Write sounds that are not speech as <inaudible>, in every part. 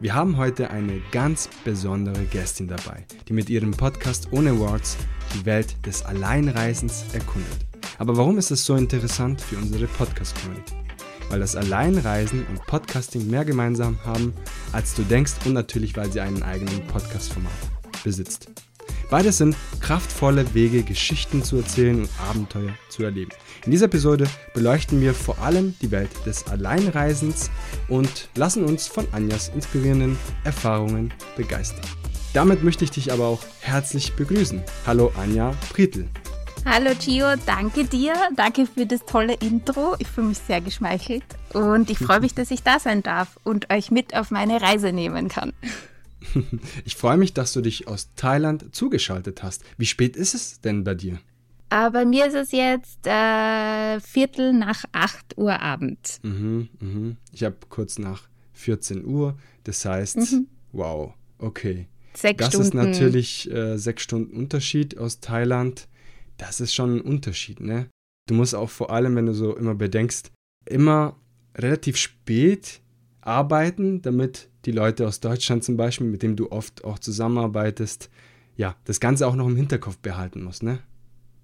Wir haben heute eine ganz besondere Gästin dabei, die mit ihrem Podcast Ohne Words die Welt des Alleinreisens erkundet. Aber warum ist es so interessant für unsere Podcast-Community? Weil das Alleinreisen und Podcasting mehr gemeinsam haben, als du denkst und natürlich, weil sie einen eigenen Podcast-Format besitzt. Beides sind kraftvolle Wege, Geschichten zu erzählen und Abenteuer zu erleben. In dieser Episode beleuchten wir vor allem die Welt des Alleinreisens und lassen uns von Anjas inspirierenden Erfahrungen begeistern. Damit möchte ich dich aber auch herzlich begrüßen. Hallo Anja Prietl. Hallo Gio, danke dir. Danke für das tolle Intro. Ich fühle mich sehr geschmeichelt und ich <laughs> freue mich, dass ich da sein darf und euch mit auf meine Reise nehmen kann. <laughs> Ich freue mich, dass du dich aus Thailand zugeschaltet hast. Wie spät ist es denn bei dir? Äh, bei mir ist es jetzt äh, Viertel nach 8 Uhr abends. Mhm, mhm. Ich habe kurz nach 14 Uhr. Das heißt, mhm. wow, okay. Sechs das Stunden. ist natürlich äh, sechs Stunden Unterschied aus Thailand. Das ist schon ein Unterschied, ne? Du musst auch vor allem, wenn du so immer bedenkst, immer relativ spät arbeiten, damit die Leute aus Deutschland zum Beispiel, mit denen du oft auch zusammenarbeitest, ja, das Ganze auch noch im Hinterkopf behalten musst, ne?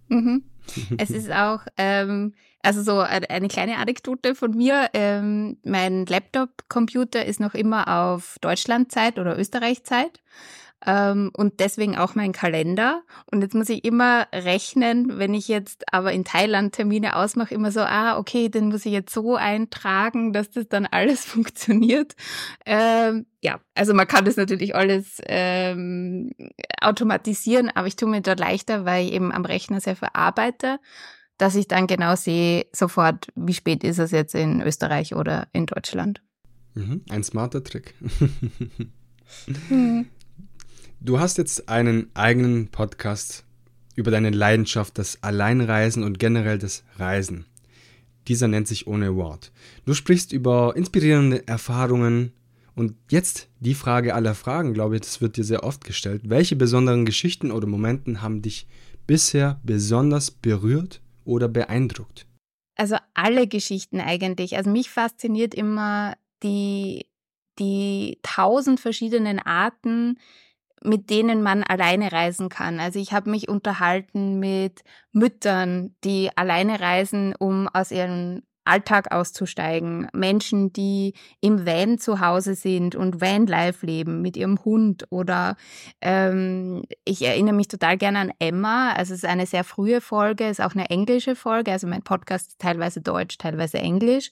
Mhm. <laughs> es ist auch, ähm, also so eine kleine Anekdote von mir. Ähm, mein Laptop-Computer ist noch immer auf Deutschlandzeit oder Österreichzeit und deswegen auch mein Kalender. Und jetzt muss ich immer rechnen, wenn ich jetzt aber in Thailand Termine ausmache, immer so, ah, okay, den muss ich jetzt so eintragen, dass das dann alles <laughs> funktioniert. Ähm, ja, also man kann das natürlich alles ähm, automatisieren, aber ich tue mir da leichter, weil ich eben am Rechner sehr viel arbeite dass ich dann genau sehe sofort, wie spät ist es jetzt in Österreich oder in Deutschland. Mhm, ein smarter Trick. mhm. <laughs> Du hast jetzt einen eigenen Podcast über deine Leidenschaft, das Alleinreisen und generell das Reisen. Dieser nennt sich Ohne Wort. Du sprichst über inspirierende Erfahrungen und jetzt die Frage aller Fragen, glaube ich, das wird dir sehr oft gestellt. Welche besonderen Geschichten oder Momenten haben dich bisher besonders berührt oder beeindruckt? Also alle Geschichten eigentlich. Also mich fasziniert immer die, die tausend verschiedenen Arten, mit denen man alleine reisen kann. Also ich habe mich unterhalten mit Müttern, die alleine reisen, um aus ihrem Alltag auszusteigen. Menschen, die im Van zu Hause sind und Vanlife leben mit ihrem Hund. Oder ähm, ich erinnere mich total gerne an Emma. Also es ist eine sehr frühe Folge, ist auch eine englische Folge. Also mein Podcast ist teilweise Deutsch, teilweise Englisch.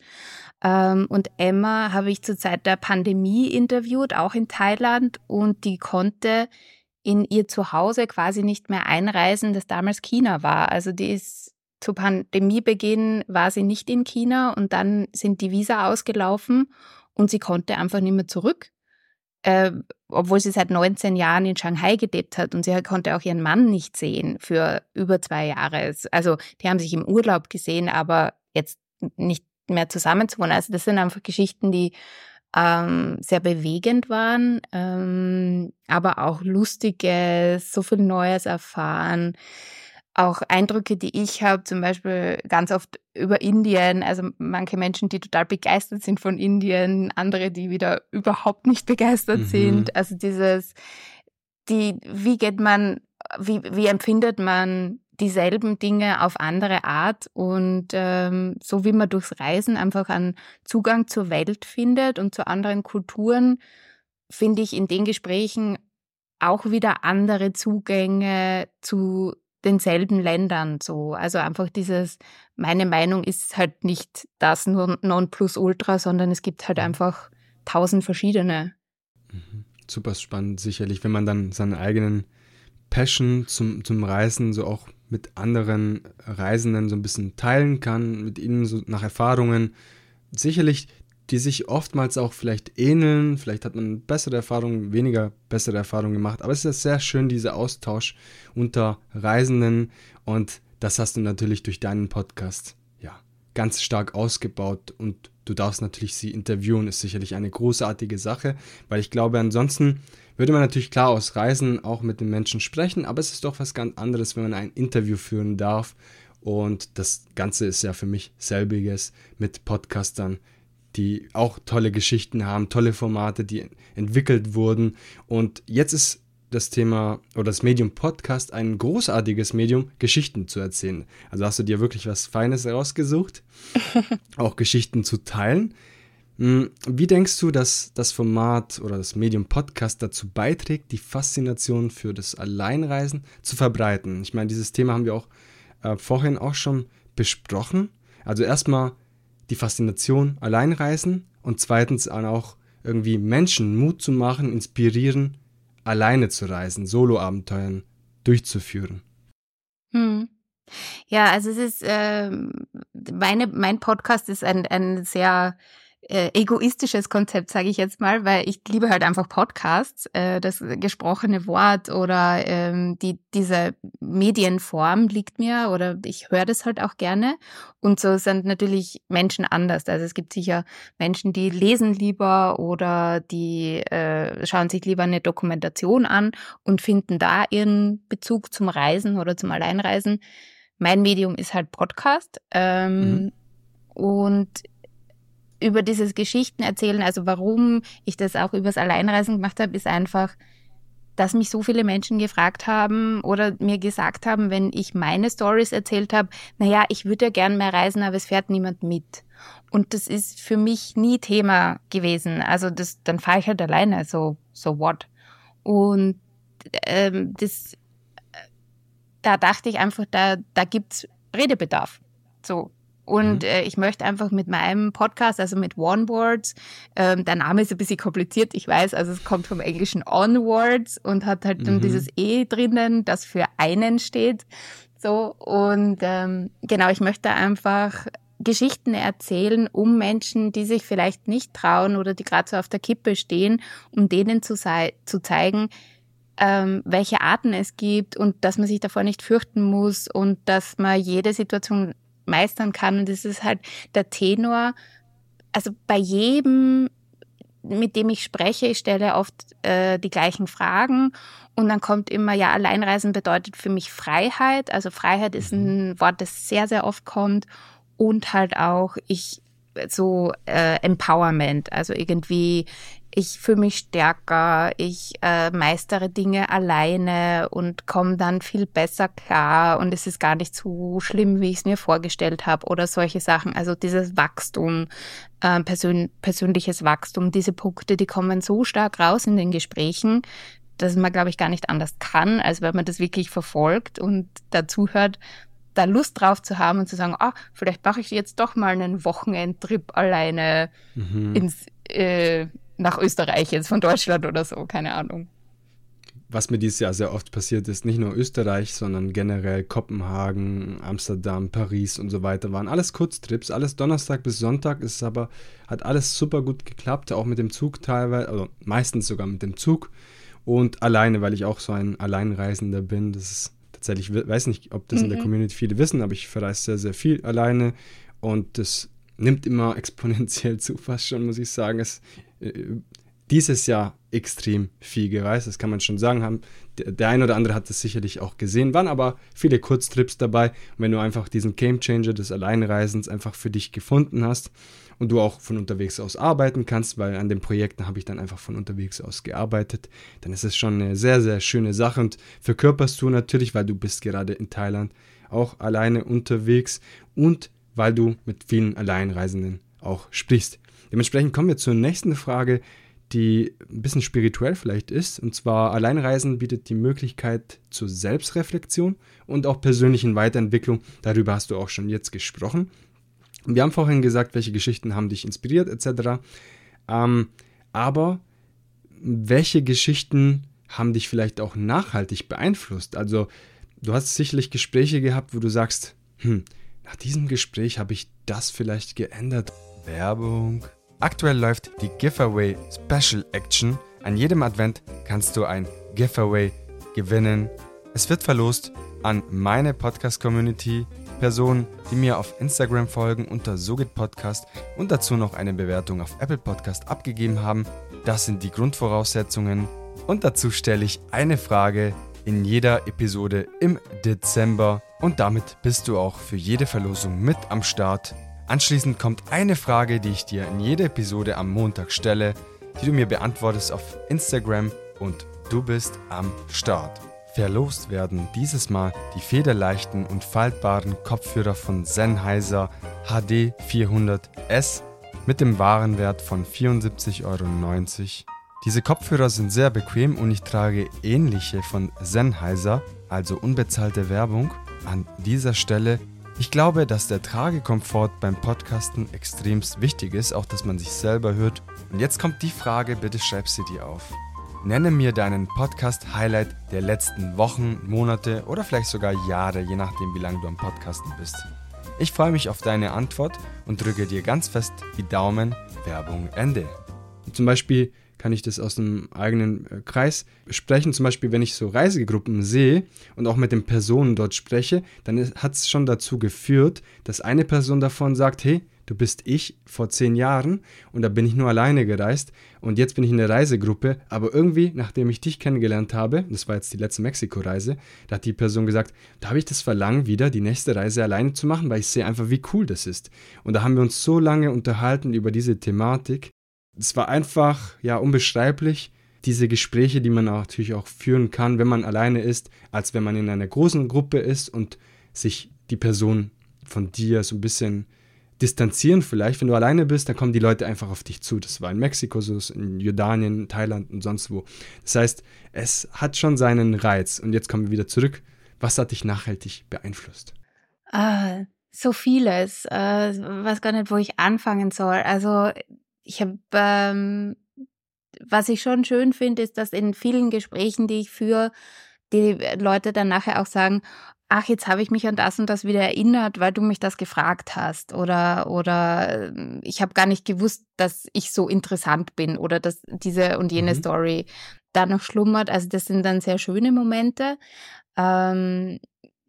Ähm, und Emma habe ich zur Zeit der Pandemie interviewt, auch in Thailand. Und die konnte in ihr Zuhause quasi nicht mehr einreisen, das damals China war. Also die ist zu Pandemiebeginn war sie nicht in China und dann sind die Visa ausgelaufen und sie konnte einfach nicht mehr zurück, äh, obwohl sie seit 19 Jahren in Shanghai gelebt hat und sie konnte auch ihren Mann nicht sehen für über zwei Jahre. Also die haben sich im Urlaub gesehen, aber jetzt nicht mehr zusammenzuwohnen. Also das sind einfach Geschichten, die ähm, sehr bewegend waren, ähm, aber auch lustiges, so viel Neues erfahren auch Eindrücke, die ich habe, zum Beispiel ganz oft über Indien, also manche Menschen, die total begeistert sind von Indien, andere, die wieder überhaupt nicht begeistert mhm. sind. Also dieses, die, wie geht man, wie, wie empfindet man dieselben Dinge auf andere Art und ähm, so wie man durchs Reisen einfach einen Zugang zur Welt findet und zu anderen Kulturen, finde ich in den Gesprächen auch wieder andere Zugänge zu denselben Ländern so. Also einfach dieses, meine Meinung ist halt nicht das nur Nonplusultra, sondern es gibt halt mhm. einfach tausend verschiedene. Mhm. Super spannend, sicherlich, wenn man dann seinen eigenen Passion zum, zum Reisen so auch mit anderen Reisenden so ein bisschen teilen kann, mit ihnen so nach Erfahrungen. Sicherlich die sich oftmals auch vielleicht ähneln. Vielleicht hat man bessere Erfahrungen, weniger bessere Erfahrungen gemacht. Aber es ist sehr schön, dieser Austausch unter Reisenden. Und das hast du natürlich durch deinen Podcast ja ganz stark ausgebaut. Und du darfst natürlich sie interviewen, ist sicherlich eine großartige Sache, weil ich glaube, ansonsten würde man natürlich klar aus Reisen auch mit den Menschen sprechen, aber es ist doch was ganz anderes, wenn man ein Interview führen darf. Und das Ganze ist ja für mich selbiges mit Podcastern die auch tolle Geschichten haben, tolle Formate, die entwickelt wurden. Und jetzt ist das Thema oder das Medium Podcast ein großartiges Medium, Geschichten zu erzählen. Also hast du dir wirklich was Feines herausgesucht, <laughs> auch Geschichten zu teilen. Hm, wie denkst du, dass das Format oder das Medium Podcast dazu beiträgt, die Faszination für das Alleinreisen zu verbreiten? Ich meine, dieses Thema haben wir auch äh, vorhin auch schon besprochen. Also erstmal die Faszination Alleinreisen und zweitens auch irgendwie Menschen Mut zu machen, inspirieren, alleine zu reisen, Solo-Abenteuern durchzuführen. Hm. Ja, also es ist, äh, meine, mein Podcast ist ein, ein sehr äh, egoistisches Konzept, sage ich jetzt mal, weil ich liebe halt einfach Podcasts, äh, das gesprochene Wort oder ähm, die, diese Medienform liegt mir oder ich höre das halt auch gerne. Und so sind natürlich Menschen anders. Also es gibt sicher Menschen, die lesen lieber oder die äh, schauen sich lieber eine Dokumentation an und finden da ihren Bezug zum Reisen oder zum Alleinreisen. Mein Medium ist halt Podcast. Ähm, mhm. Und über dieses Geschichten erzählen, also warum ich das auch übers Alleinreisen gemacht habe, ist einfach, dass mich so viele Menschen gefragt haben oder mir gesagt haben, wenn ich meine Stories erzählt habe, naja, ich würde ja gern mehr reisen, aber es fährt niemand mit. Und das ist für mich nie Thema gewesen. Also das, dann fahre ich halt alleine, so, so what. Und ähm, das, da dachte ich einfach, da, da gibt's Redebedarf. So, und mhm. äh, ich möchte einfach mit meinem Podcast, also mit OneWords, ähm, der Name ist ein bisschen kompliziert, ich weiß, also es kommt vom englischen Onwards und hat halt mhm. dann dieses E drinnen, das für einen steht. So, und ähm, genau, ich möchte einfach Geschichten erzählen, um Menschen, die sich vielleicht nicht trauen oder die gerade so auf der Kippe stehen, um denen zu, zu zeigen, ähm, welche Arten es gibt und dass man sich davor nicht fürchten muss und dass man jede Situation meistern kann. Und das ist halt der Tenor. Also bei jedem, mit dem ich spreche, ich stelle oft äh, die gleichen Fragen und dann kommt immer, ja, Alleinreisen bedeutet für mich Freiheit. Also Freiheit ist ein mhm. Wort, das sehr, sehr oft kommt. Und halt auch, ich so äh, Empowerment, also irgendwie ich fühle mich stärker, ich äh, meistere Dinge alleine und komme dann viel besser klar und es ist gar nicht so schlimm, wie ich es mir vorgestellt habe oder solche Sachen. Also dieses Wachstum, äh, persön persönliches Wachstum, diese Punkte, die kommen so stark raus in den Gesprächen, dass man, glaube ich, gar nicht anders kann, als wenn man das wirklich verfolgt und dazuhört, da Lust drauf zu haben und zu sagen, ah, vielleicht mache ich jetzt doch mal einen Wochenendtrip alleine mhm. ins, äh, nach Österreich jetzt von Deutschland oder so, keine Ahnung. Was mir dieses Jahr sehr oft passiert ist, nicht nur Österreich, sondern generell Kopenhagen, Amsterdam, Paris und so weiter, waren alles Kurztrips, alles Donnerstag bis Sonntag, ist aber, hat alles super gut geklappt, auch mit dem Zug teilweise, also meistens sogar mit dem Zug und alleine, weil ich auch so ein Alleinreisender bin. Das ist tatsächlich, ich weiß nicht, ob das mhm. in der mhm. Community viele wissen, aber ich verreise sehr, sehr viel alleine und das nimmt immer <laughs> exponentiell zu, fast schon, muss ich sagen. Es äh, dieses Jahr extrem viel gereist, das kann man schon sagen. Haben, der, der ein oder andere hat das sicherlich auch gesehen, waren aber viele Kurztrips dabei. Und wenn du einfach diesen Gamechanger des Alleinreisens einfach für dich gefunden hast und du auch von unterwegs aus arbeiten kannst, weil an den Projekten habe ich dann einfach von unterwegs aus gearbeitet, dann ist es schon eine sehr, sehr schöne Sache und verkörperst du natürlich, weil du bist gerade in Thailand auch alleine unterwegs und weil du mit vielen Alleinreisenden auch sprichst. Dementsprechend kommen wir zur nächsten Frage, die ein bisschen spirituell vielleicht ist. Und zwar Alleinreisen bietet die Möglichkeit zur Selbstreflexion und auch persönlichen Weiterentwicklung. Darüber hast du auch schon jetzt gesprochen. Wir haben vorhin gesagt, welche Geschichten haben dich inspiriert etc. Ähm, aber welche Geschichten haben dich vielleicht auch nachhaltig beeinflusst? Also du hast sicherlich Gespräche gehabt, wo du sagst, hm, nach diesem Gespräch habe ich das vielleicht geändert. Werbung. Aktuell läuft die Giveaway Special Action. An jedem Advent kannst du ein Giveaway gewinnen. Es wird verlost an meine Podcast-Community, Personen, die mir auf Instagram folgen unter Sogit Podcast und dazu noch eine Bewertung auf Apple Podcast abgegeben haben. Das sind die Grundvoraussetzungen. Und dazu stelle ich eine Frage in jeder Episode im Dezember. Und damit bist du auch für jede Verlosung mit am Start. Anschließend kommt eine Frage, die ich dir in jeder Episode am Montag stelle, die du mir beantwortest auf Instagram und du bist am Start. Verlost werden dieses Mal die federleichten und faltbaren Kopfhörer von Sennheiser HD 400S mit dem Warenwert von 74,90 Euro. Diese Kopfhörer sind sehr bequem und ich trage ähnliche von Sennheiser, also unbezahlte Werbung. An dieser Stelle, ich glaube, dass der Tragekomfort beim Podcasten extremst wichtig ist, auch dass man sich selber hört. Und jetzt kommt die Frage, bitte schreib sie dir auf. Nenne mir deinen Podcast-Highlight der letzten Wochen, Monate oder vielleicht sogar Jahre, je nachdem, wie lange du am Podcasten bist. Ich freue mich auf deine Antwort und drücke dir ganz fest die Daumen. Werbung Ende. Zum Beispiel kann ich das aus einem eigenen äh, Kreis sprechen. Zum Beispiel, wenn ich so Reisegruppen sehe und auch mit den Personen dort spreche, dann hat es schon dazu geführt, dass eine Person davon sagt, hey, du bist ich vor zehn Jahren und da bin ich nur alleine gereist und jetzt bin ich in der Reisegruppe, aber irgendwie, nachdem ich dich kennengelernt habe, das war jetzt die letzte Mexiko-Reise, da hat die Person gesagt, da habe ich das Verlangen wieder, die nächste Reise alleine zu machen, weil ich sehe einfach, wie cool das ist. Und da haben wir uns so lange unterhalten über diese Thematik. Es war einfach, ja, unbeschreiblich, diese Gespräche, die man natürlich auch führen kann, wenn man alleine ist, als wenn man in einer großen Gruppe ist und sich die Person von dir so ein bisschen distanzieren vielleicht. Wenn du alleine bist, dann kommen die Leute einfach auf dich zu. Das war in Mexiko so, in Jordanien, Thailand und sonst wo. Das heißt, es hat schon seinen Reiz. Und jetzt kommen wir wieder zurück. Was hat dich nachhaltig beeinflusst? Ah, so vieles. Äh, weiß gar nicht, wo ich anfangen soll. Also ich habe, ähm, was ich schon schön finde, ist, dass in vielen Gesprächen, die ich führe, die Leute dann nachher auch sagen, ach, jetzt habe ich mich an das und das wieder erinnert, weil du mich das gefragt hast oder oder ähm, ich habe gar nicht gewusst, dass ich so interessant bin oder dass diese und jene mhm. Story da noch schlummert. Also das sind dann sehr schöne Momente. Ähm,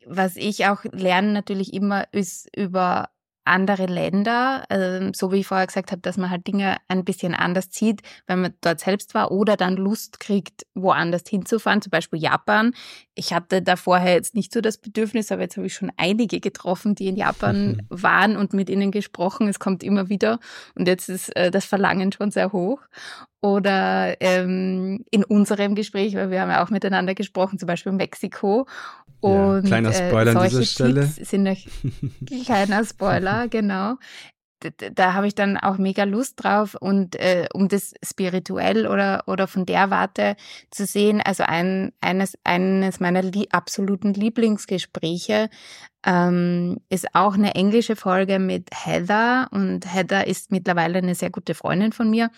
was ich auch lerne natürlich immer ist über andere Länder, äh, so wie ich vorher gesagt habe, dass man halt Dinge ein bisschen anders zieht, wenn man dort selbst war oder dann Lust kriegt, woanders hinzufahren, zum Beispiel Japan. Ich hatte da vorher jetzt nicht so das Bedürfnis, aber jetzt habe ich schon einige getroffen, die in Japan <laughs> waren und mit ihnen gesprochen. Es kommt immer wieder und jetzt ist äh, das Verlangen schon sehr hoch. Oder ähm, in unserem Gespräch, weil wir haben ja auch miteinander gesprochen, zum Beispiel Mexiko. Und, ja, kleiner äh, Spoiler äh, an dieser Stelle. sind <laughs> kleiner Spoiler, <laughs> genau. Da, da habe ich dann auch mega Lust drauf und äh, um das spirituell oder oder von der Warte zu sehen, also ein eines eines meiner li absoluten Lieblingsgespräche ähm, ist auch eine englische Folge mit Heather und Heather ist mittlerweile eine sehr gute Freundin von mir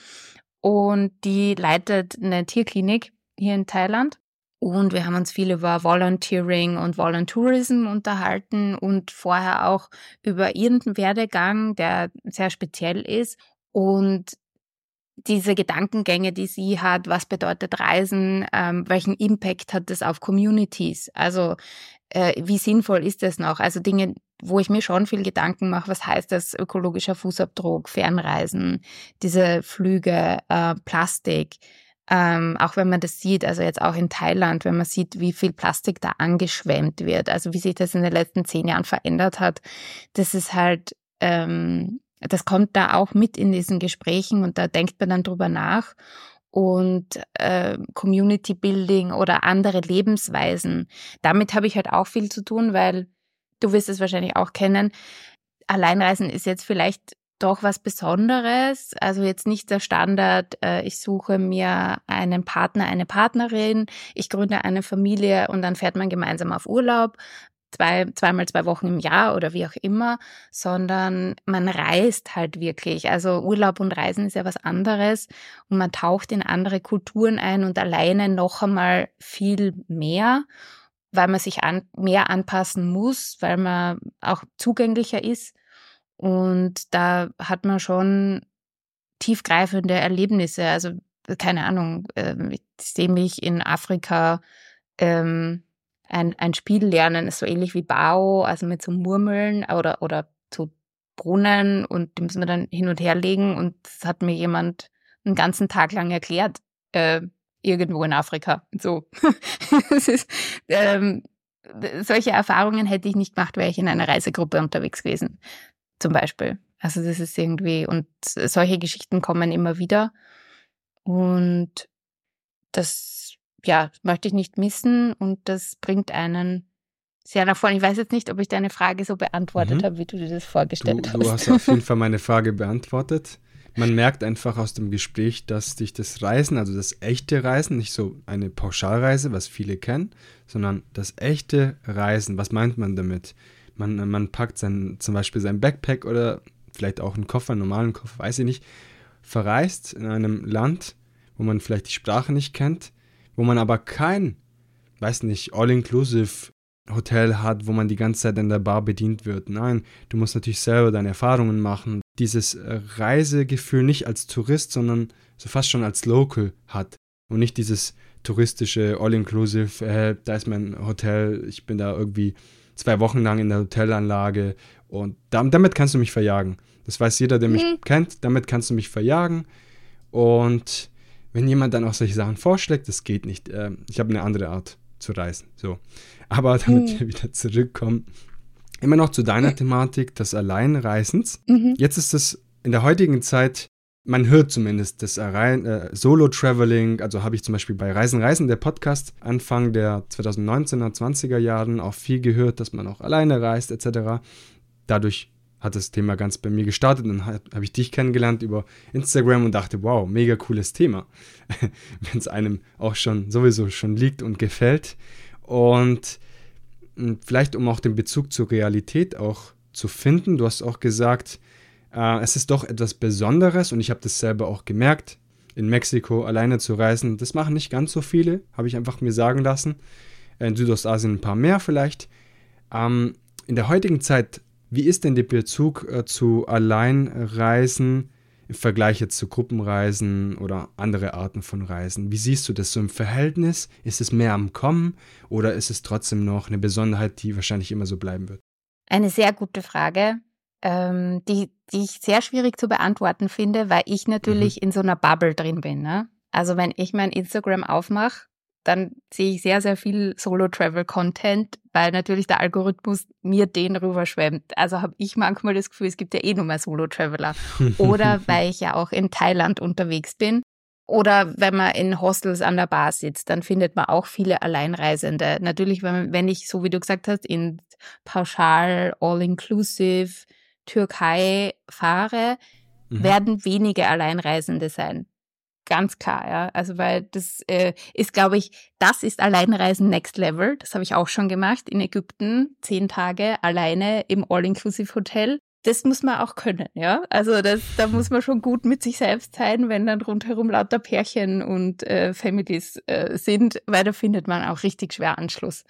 und die leitet eine Tierklinik hier in Thailand und wir haben uns viel über Volunteering und Voluntourism unterhalten und vorher auch über ihren Werdegang, der sehr speziell ist. Und diese Gedankengänge, die sie hat, was bedeutet Reisen, ähm, welchen Impact hat das auf Communities? Also äh, wie sinnvoll ist das noch? Also Dinge, wo ich mir schon viel Gedanken mache, was heißt das ökologischer Fußabdruck, Fernreisen, diese Flüge, äh, Plastik, ähm, auch wenn man das sieht, also jetzt auch in Thailand, wenn man sieht, wie viel Plastik da angeschwemmt wird, also wie sich das in den letzten zehn Jahren verändert hat, das ist halt, ähm, das kommt da auch mit in diesen Gesprächen und da denkt man dann drüber nach. Und äh, Community Building oder andere Lebensweisen, damit habe ich halt auch viel zu tun, weil du wirst es wahrscheinlich auch kennen. Alleinreisen ist jetzt vielleicht doch was Besonderes. Also jetzt nicht der Standard, äh, ich suche mir einen Partner, eine Partnerin, ich gründe eine Familie und dann fährt man gemeinsam auf Urlaub, zwei, zweimal zwei Wochen im Jahr oder wie auch immer, sondern man reist halt wirklich. Also Urlaub und Reisen ist ja was anderes und man taucht in andere Kulturen ein und alleine noch einmal viel mehr weil man sich an, mehr anpassen muss, weil man auch zugänglicher ist. Und da hat man schon tiefgreifende Erlebnisse. Also keine Ahnung, äh, ich sehe mich in Afrika ähm, ein, ein Spiel lernen, so ähnlich wie Bao, also mit so Murmeln oder, oder so Brunnen und die müssen wir dann hin und her legen und das hat mir jemand einen ganzen Tag lang erklärt, äh, irgendwo in Afrika. So. <laughs> ist, ähm, solche Erfahrungen hätte ich nicht gemacht, wäre ich in einer Reisegruppe unterwegs gewesen zum Beispiel. Also das ist irgendwie, und solche Geschichten kommen immer wieder. Und das, ja, möchte ich nicht missen und das bringt einen sehr nach vorne. Ich weiß jetzt nicht, ob ich deine Frage so beantwortet mhm. habe, wie du dir das vorgestellt du, hast. Du hast auf jeden <laughs> Fall meine Frage beantwortet. Man merkt einfach aus dem Gespräch, dass dich das Reisen, also das echte Reisen, nicht so eine Pauschalreise, was viele kennen, sondern das echte Reisen, was meint man damit? Man, man packt sein, zum Beispiel sein Backpack oder vielleicht auch einen Koffer, einen normalen Koffer, weiß ich nicht, verreist in einem Land, wo man vielleicht die Sprache nicht kennt, wo man aber kein, weiß nicht, all-inclusive Hotel hat, wo man die ganze Zeit in der Bar bedient wird. Nein, du musst natürlich selber deine Erfahrungen machen. Dieses äh, Reisegefühl nicht als Tourist, sondern so fast schon als Local hat. Und nicht dieses touristische All-Inclusive, äh, da ist mein Hotel, ich bin da irgendwie zwei Wochen lang in der Hotelanlage und damit kannst du mich verjagen. Das weiß jeder, der mich mhm. kennt, damit kannst du mich verjagen. Und wenn jemand dann auch solche Sachen vorschlägt, das geht nicht. Ähm, ich habe eine andere Art zu reisen. So. Aber damit mhm. wir wieder zurückkommen, immer noch zu deiner Thematik des Alleinreisens. Mhm. Jetzt ist es in der heutigen Zeit, man hört zumindest das äh, Solo-Traveling, also habe ich zum Beispiel bei Reisen, Reisen, der Podcast Anfang der 2019er, 20er Jahren auch viel gehört, dass man auch alleine reist etc. Dadurch hat das Thema ganz bei mir gestartet. Dann habe ich dich kennengelernt über Instagram und dachte, wow, mega cooles Thema. <laughs> Wenn es einem auch schon sowieso schon liegt und gefällt. Und vielleicht, um auch den Bezug zur Realität auch zu finden, du hast auch gesagt, äh, es ist doch etwas Besonderes und ich habe das selber auch gemerkt, in Mexiko alleine zu reisen. Das machen nicht ganz so viele, habe ich einfach mir sagen lassen. In Südostasien ein paar mehr vielleicht. Ähm, in der heutigen Zeit wie ist denn der Bezug äh, zu Alleinreisen im Vergleich jetzt zu Gruppenreisen oder andere Arten von Reisen? Wie siehst du das so im Verhältnis? Ist es mehr am Kommen oder ist es trotzdem noch eine Besonderheit, die wahrscheinlich immer so bleiben wird? Eine sehr gute Frage, ähm, die, die ich sehr schwierig zu beantworten finde, weil ich natürlich mhm. in so einer Bubble drin bin. Ne? Also wenn ich mein Instagram aufmache, dann sehe ich sehr, sehr viel Solo-Travel-Content, weil natürlich der Algorithmus mir den rüberschwemmt. Also habe ich manchmal das Gefühl, es gibt ja eh nur mehr Solo-Traveler. Oder <laughs> weil ich ja auch in Thailand unterwegs bin. Oder wenn man in Hostels an der Bar sitzt, dann findet man auch viele Alleinreisende. Natürlich, wenn, wenn ich, so wie du gesagt hast, in Pauschal, All-Inclusive, Türkei fahre, mhm. werden wenige Alleinreisende sein. Ganz klar, ja. Also weil das äh, ist, glaube ich, das ist Alleinreisen Next Level. Das habe ich auch schon gemacht in Ägypten, zehn Tage alleine im All-Inclusive-Hotel. Das muss man auch können, ja. Also das, da muss man schon gut mit sich selbst sein, wenn dann rundherum lauter Pärchen und äh, Families äh, sind, weil da findet man auch richtig schwer Anschluss.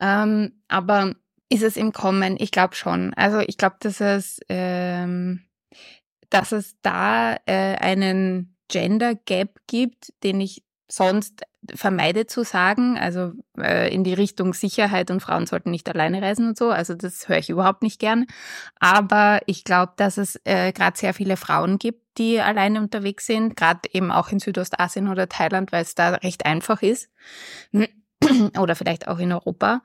Ähm, aber ist es im Kommen? Ich glaube schon. Also ich glaube, dass es, ähm, dass es da äh, einen Gender Gap gibt, den ich sonst vermeide zu sagen, also äh, in die Richtung Sicherheit und Frauen sollten nicht alleine reisen und so. Also das höre ich überhaupt nicht gern. Aber ich glaube, dass es äh, gerade sehr viele Frauen gibt, die alleine unterwegs sind, gerade eben auch in Südostasien oder Thailand, weil es da recht einfach ist. <clears throat> oder vielleicht auch in Europa.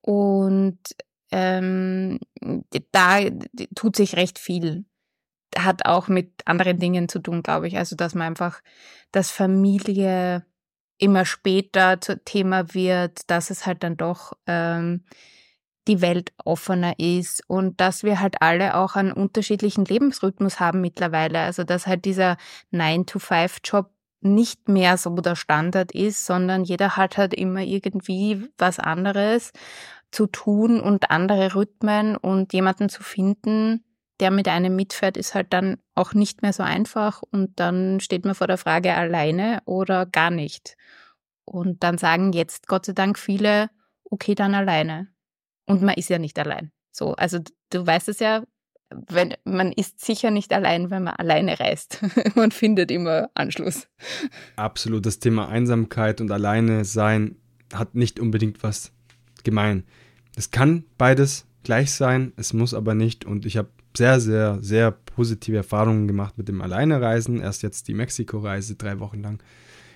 Und ähm, da tut sich recht viel hat auch mit anderen Dingen zu tun, glaube ich. Also, dass man einfach, dass Familie immer später zu Thema wird, dass es halt dann doch ähm, die Welt offener ist und dass wir halt alle auch einen unterschiedlichen Lebensrhythmus haben mittlerweile. Also, dass halt dieser 9-to-5-Job nicht mehr so der Standard ist, sondern jeder hat halt immer irgendwie was anderes zu tun und andere Rhythmen und jemanden zu finden, der mit einem mitfährt, ist halt dann auch nicht mehr so einfach und dann steht man vor der Frage alleine oder gar nicht. Und dann sagen jetzt Gott sei Dank viele, okay, dann alleine. Und man ist ja nicht allein. So, also du weißt es ja, wenn, man ist sicher nicht allein, wenn man alleine reist. <laughs> man findet immer Anschluss. Absolut. Das Thema Einsamkeit und alleine sein hat nicht unbedingt was gemein. Es kann beides gleich sein, es muss aber nicht. Und ich habe sehr, sehr, sehr positive Erfahrungen gemacht mit dem Alleinereisen. Erst jetzt die Mexiko-Reise, drei Wochen lang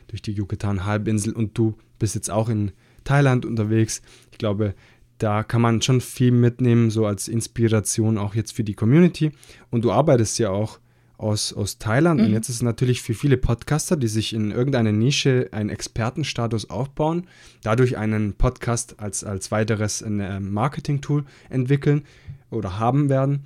durch die Yucatan-Halbinsel und du bist jetzt auch in Thailand unterwegs. Ich glaube, da kann man schon viel mitnehmen, so als Inspiration auch jetzt für die Community. Und du arbeitest ja auch aus, aus Thailand. Mhm. Und jetzt ist es natürlich für viele Podcaster, die sich in irgendeiner Nische einen Expertenstatus aufbauen, dadurch einen Podcast als, als weiteres äh, Marketing-Tool entwickeln oder haben werden.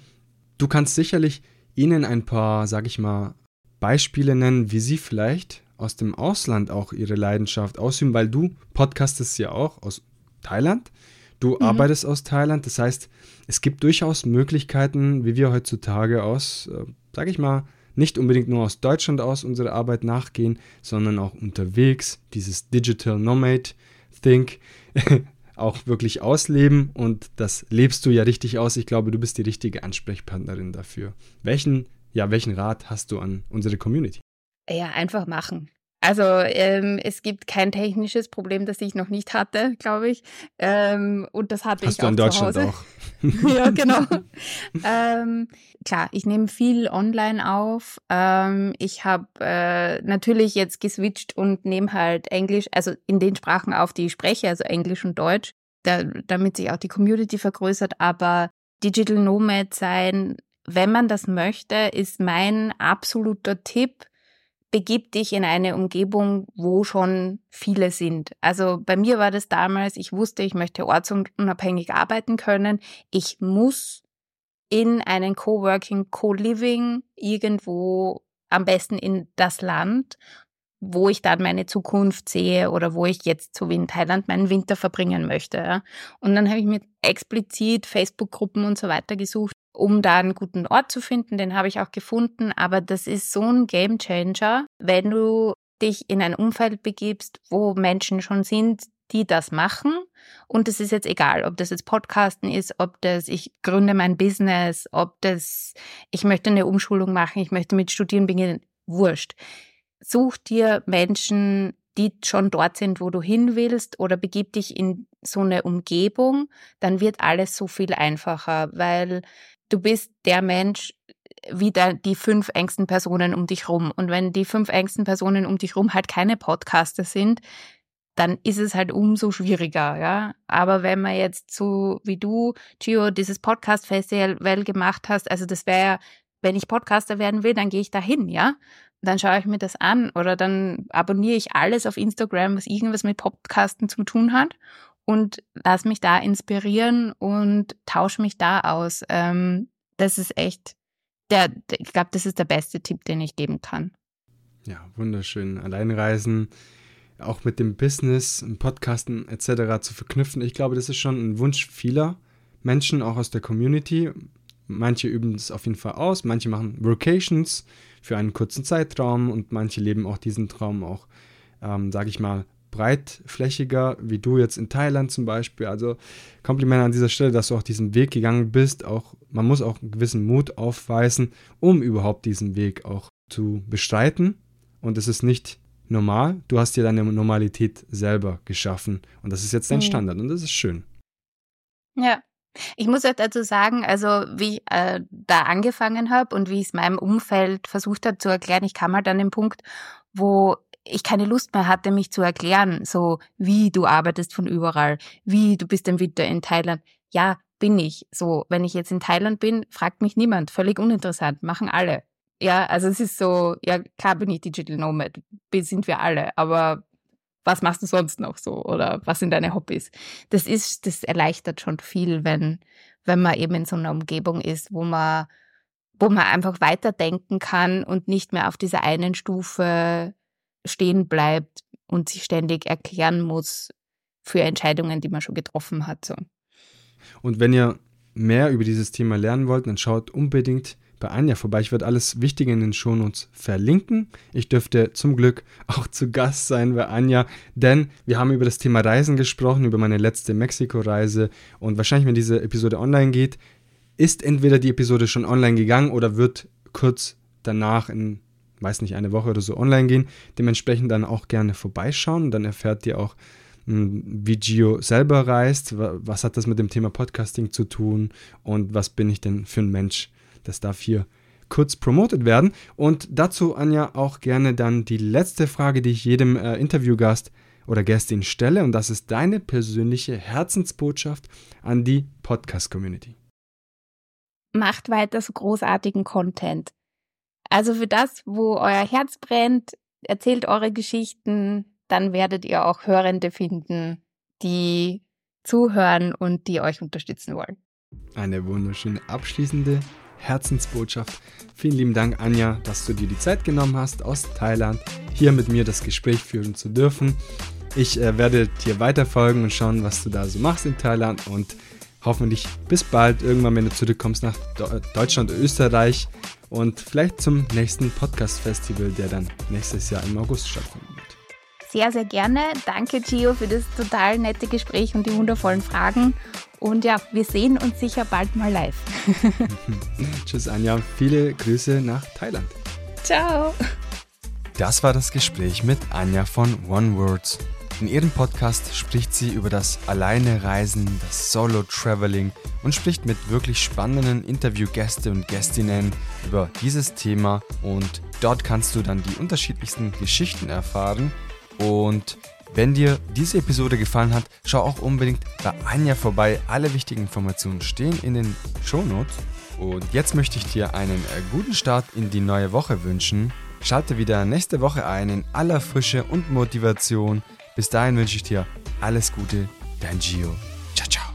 Du kannst sicherlich ihnen ein paar, sag ich mal, Beispiele nennen, wie sie vielleicht aus dem Ausland auch ihre Leidenschaft ausüben, weil du podcastest ja auch aus Thailand. Du mhm. arbeitest aus Thailand, das heißt, es gibt durchaus Möglichkeiten, wie wir heutzutage aus, äh, sage ich mal, nicht unbedingt nur aus Deutschland aus unsere Arbeit nachgehen, sondern auch unterwegs, dieses Digital Nomad Think <laughs> auch wirklich ausleben und das lebst du ja richtig aus. Ich glaube, du bist die richtige Ansprechpartnerin dafür. Welchen, ja, welchen Rat hast du an unsere Community? Ja, einfach machen. Also ähm, es gibt kein technisches Problem, das ich noch nicht hatte, glaube ich. Ähm, und das hatte Hast ich auch in Deutschland zu Hause. auch. <laughs> ja, genau. <laughs> ähm, klar, ich nehme viel online auf. Ähm, ich habe äh, natürlich jetzt geswitcht und nehme halt Englisch, also in den Sprachen auf, die ich spreche, also Englisch und Deutsch, da, damit sich auch die Community vergrößert. Aber Digital Nomad sein, wenn man das möchte, ist mein absoluter Tipp begib dich in eine Umgebung, wo schon viele sind. Also bei mir war das damals, ich wusste, ich möchte ortsunabhängig arbeiten können. Ich muss in einen Coworking, Co-Living irgendwo am besten in das Land, wo ich dann meine Zukunft sehe oder wo ich jetzt so wie in Thailand meinen Winter verbringen möchte. Und dann habe ich mir explizit Facebook-Gruppen und so weiter gesucht, um da einen guten Ort zu finden. Den habe ich auch gefunden. Aber das ist so ein Game Changer, wenn du dich in ein Umfeld begibst, wo Menschen schon sind, die das machen. Und es ist jetzt egal, ob das jetzt Podcasten ist, ob das ich gründe mein Business, ob das ich möchte eine Umschulung machen, ich möchte mit Studieren beginnen, wurscht. Such dir Menschen, die schon dort sind, wo du hin willst, oder begib dich in so eine Umgebung, dann wird alles so viel einfacher, weil du bist der Mensch, wie da die fünf engsten Personen um dich rum. Und wenn die fünf engsten Personen um dich rum halt keine Podcaster sind, dann ist es halt umso schwieriger, ja. Aber wenn man jetzt so wie du, Gio, dieses Podcast-Festival gemacht hast, also das wäre ja, wenn ich Podcaster werden will, dann gehe ich da hin, ja. Dann schaue ich mir das an oder dann abonniere ich alles auf Instagram, was irgendwas mit Podcasten zu tun hat und lass mich da inspirieren und tausche mich da aus. Ähm, das ist echt, der, ich glaube, das ist der beste Tipp, den ich geben kann. Ja, wunderschön. Alleinreisen, auch mit dem Business, Podcasten etc. zu verknüpfen. Ich glaube, das ist schon ein Wunsch vieler Menschen, auch aus der Community. Manche üben es auf jeden Fall aus, manche machen Vocations für einen kurzen Zeitraum und manche leben auch diesen Traum auch, ähm, sage ich mal, breitflächiger, wie du jetzt in Thailand zum Beispiel. Also Kompliment an dieser Stelle, dass du auch diesen Weg gegangen bist. Auch man muss auch einen gewissen Mut aufweisen, um überhaupt diesen Weg auch zu bestreiten. Und es ist nicht normal. Du hast dir deine Normalität selber geschaffen. Und das ist jetzt dein mhm. Standard. Und das ist schön. Ja. Ich muss auch dazu sagen, also wie ich äh, da angefangen habe und wie ich es meinem Umfeld versucht habe zu erklären, ich kam halt an den Punkt, wo ich keine Lust mehr hatte, mich zu erklären, so wie du arbeitest von überall, wie du bist im Winter in Thailand. Ja, bin ich. So, wenn ich jetzt in Thailand bin, fragt mich niemand. Völlig uninteressant. Machen alle. Ja, also es ist so, ja, klar bin ich Digital Nomad. Sind wir alle. Aber was machst du sonst noch so? Oder was sind deine Hobbys? Das ist, das erleichtert schon viel, wenn, wenn man eben in so einer Umgebung ist, wo man, wo man einfach weiterdenken kann und nicht mehr auf dieser einen Stufe stehen bleibt und sich ständig erklären muss für Entscheidungen, die man schon getroffen hat. So. Und wenn ihr mehr über dieses Thema lernen wollt, dann schaut unbedingt bei Anja vorbei. Ich werde alles Wichtige in den Shownotes verlinken. Ich dürfte zum Glück auch zu Gast sein bei Anja, denn wir haben über das Thema Reisen gesprochen, über meine letzte Mexiko-Reise. Und wahrscheinlich, wenn diese Episode online geht, ist entweder die Episode schon online gegangen oder wird kurz danach in weiß nicht, eine Woche oder so online gehen. Dementsprechend dann auch gerne vorbeischauen. Dann erfährt ihr auch, hm, wie Gio selber reist, was hat das mit dem Thema Podcasting zu tun und was bin ich denn für ein Mensch. Das darf hier kurz promotet werden. Und dazu, Anja, auch gerne dann die letzte Frage, die ich jedem äh, Interviewgast oder Gästin stelle und das ist deine persönliche Herzensbotschaft an die Podcast-Community. Macht weiter so großartigen Content. Also für das, wo euer Herz brennt, erzählt eure Geschichten, dann werdet ihr auch Hörende finden, die zuhören und die euch unterstützen wollen. Eine wunderschöne abschließende Herzensbotschaft. Vielen lieben Dank, Anja, dass du dir die Zeit genommen hast, aus Thailand hier mit mir das Gespräch führen zu dürfen. Ich äh, werde dir weiterfolgen und schauen, was du da so machst in Thailand und hoffentlich bis bald, irgendwann, wenn du zurückkommst nach Deutschland und Österreich und vielleicht zum nächsten Podcast-Festival, der dann nächstes Jahr im August stattfinden wird. Sehr, sehr gerne. Danke, Gio, für das total nette Gespräch und die wundervollen Fragen. Und ja, wir sehen uns sicher bald mal live. <laughs> Tschüss, Anja. Viele Grüße nach Thailand. Ciao. Das war das Gespräch mit Anja von One Words. In ihrem Podcast spricht sie über das Alleine Reisen, das Solo-Traveling und spricht mit wirklich spannenden Interviewgäste und Gästinnen über dieses Thema und dort kannst du dann die unterschiedlichsten Geschichten erfahren und wenn dir diese Episode gefallen hat, schau auch unbedingt bei Anja vorbei. Alle wichtigen Informationen stehen in den Show Notes. Und jetzt möchte ich dir einen äh, guten Start in die neue Woche wünschen. Schalte wieder nächste Woche ein in aller Frische und Motivation. Bis dahin wünsche ich dir alles Gute, dein Gio. Ciao, ciao.